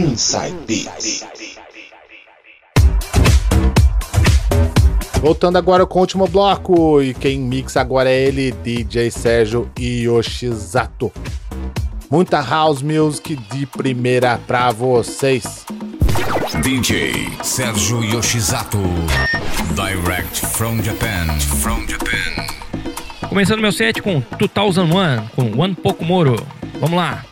Inside Beats. Voltando agora com o último bloco, e quem mixa agora é ele, DJ Sérgio Yoshizato. Muita house music de primeira pra vocês. DJ Sérgio Yoshizato. Direct from Japan. From Japan. Começando meu set com 2001, com One Pokumoro. Vamos lá.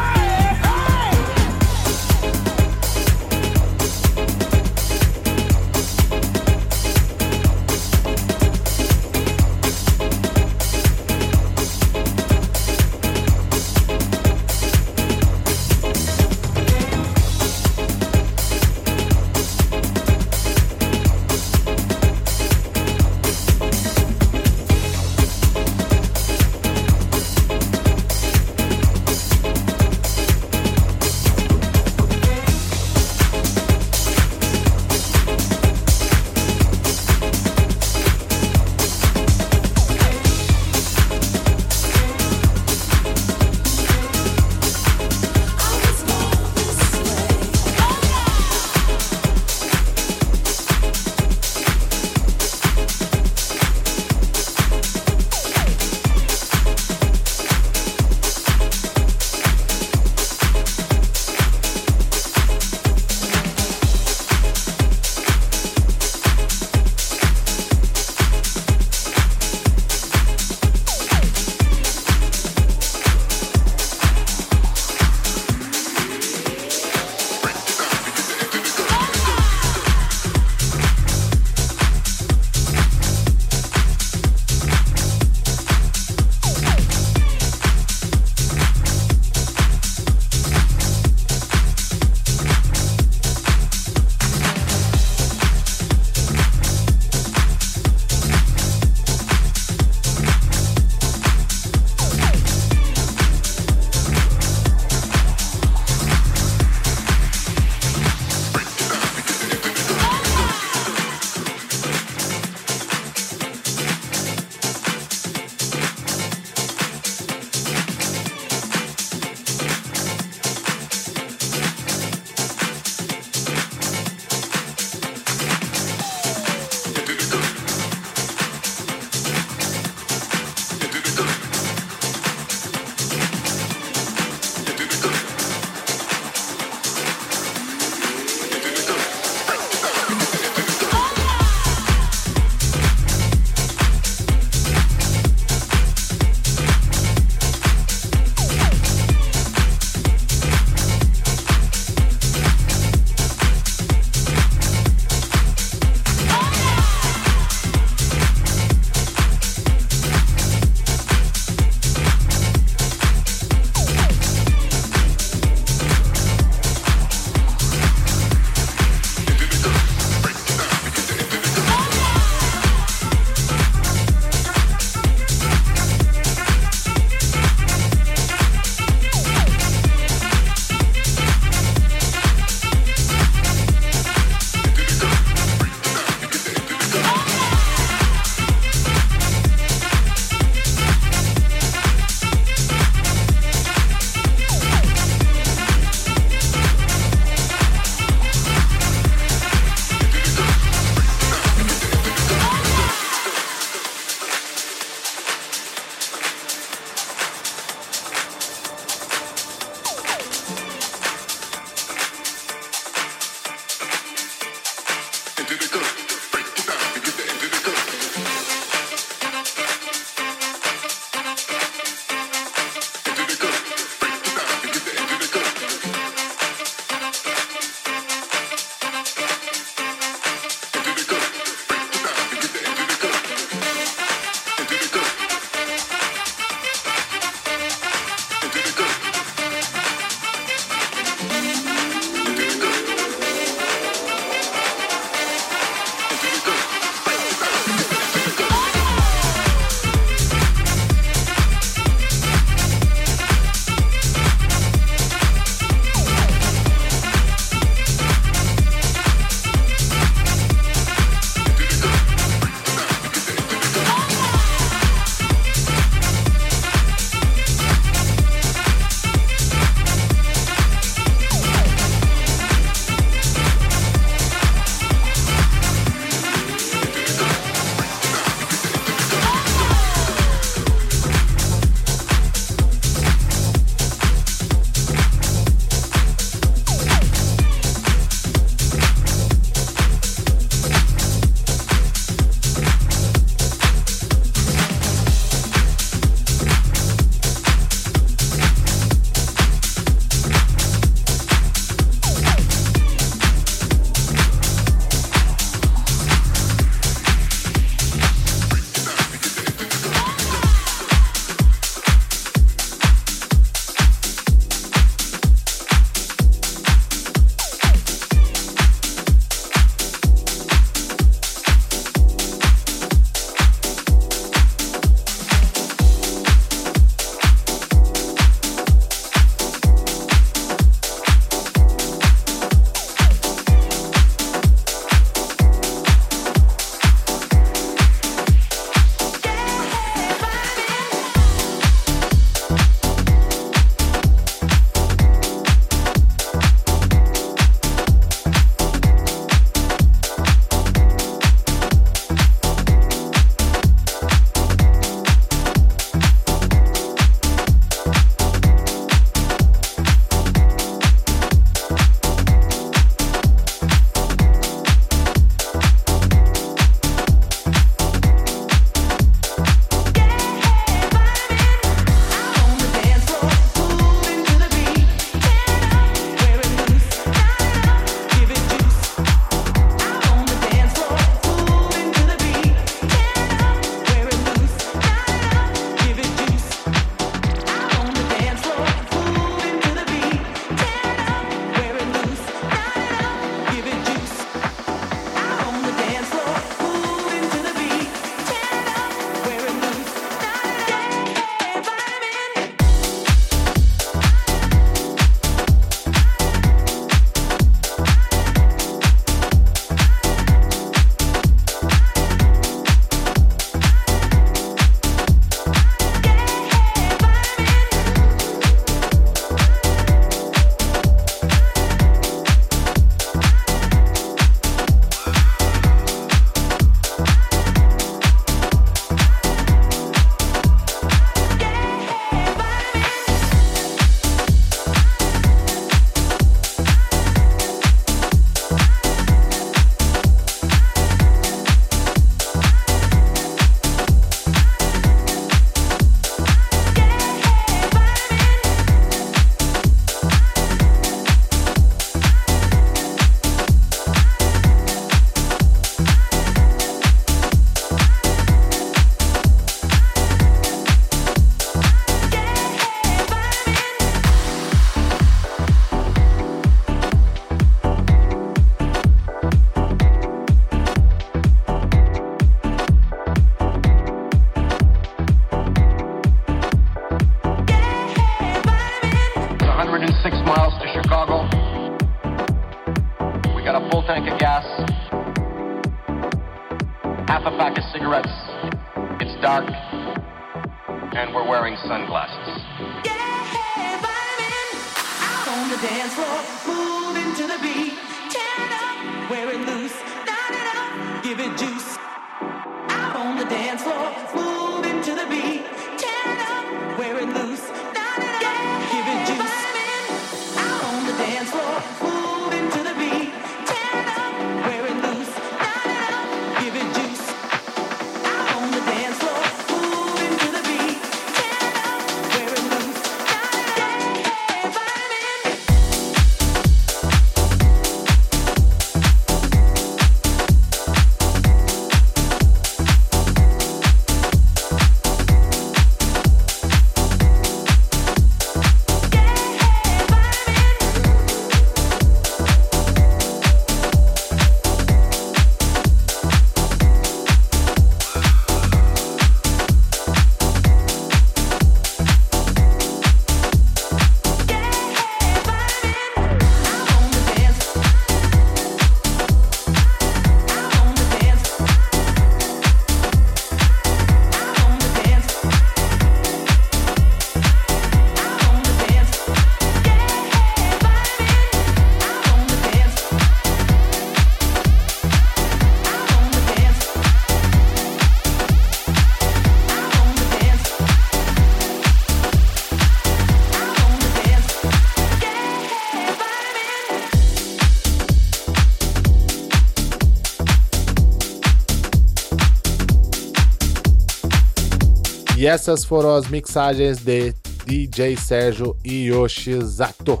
E essas foram as mixagens de DJ Sérgio e Yoshizato.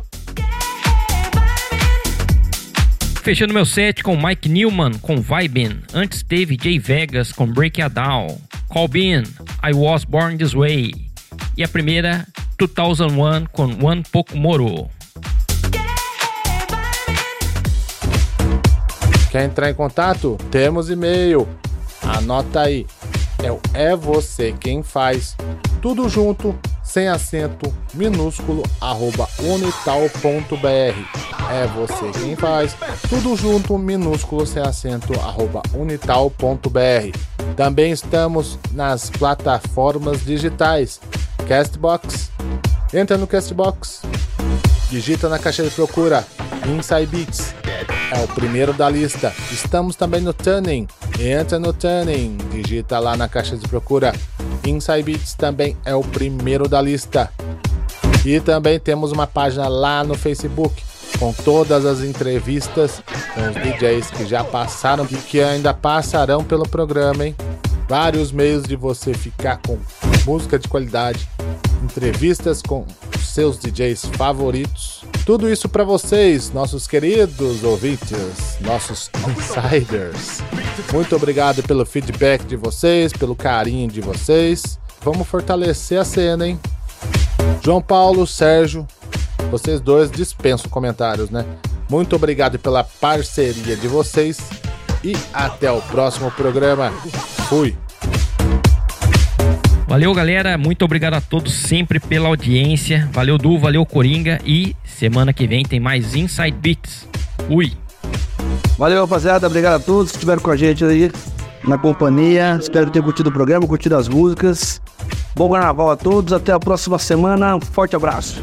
Fechando meu set com Mike Newman com Vibin. Antes teve Jay Vegas com Break It Down. Colbin, I Was Born This Way. E a primeira, 2001 com One Pokumoro. Quer entrar em contato? Temos e-mail. Anota aí. É o É Você Quem Faz. Tudo junto, sem acento, minúsculo, arroba unital.br. É você quem faz. Tudo junto, minúsculo, sem acento, arroba unital.br. Também estamos nas plataformas digitais. Castbox. Entra no Castbox. Digita na caixa de procura Inside Beats. É o primeiro da lista. Estamos também no Tuning. Entra no Tuning. Digita lá na caixa de procura. Inside Beats também é o primeiro da lista. E também temos uma página lá no Facebook com todas as entrevistas com os DJs que já passaram e que ainda passarão pelo programa, hein? Vários meios de você ficar com música de qualidade, entrevistas com seus DJs favoritos. Tudo isso para vocês, nossos queridos ouvintes, nossos insiders. Muito obrigado pelo feedback de vocês, pelo carinho de vocês. Vamos fortalecer a cena, hein? João Paulo, Sérgio, vocês dois dispensam comentários, né? Muito obrigado pela parceria de vocês e até o próximo programa. Fui. Valeu, galera. Muito obrigado a todos sempre pela audiência. Valeu, Du, valeu, Coringa. E semana que vem tem mais Inside Beats. Fui. Valeu, rapaziada. Obrigado a todos que estiveram com a gente aí na companhia. Espero que tenham curtido o programa, curtido as músicas. Bom carnaval a todos. Até a próxima semana. Um forte abraço.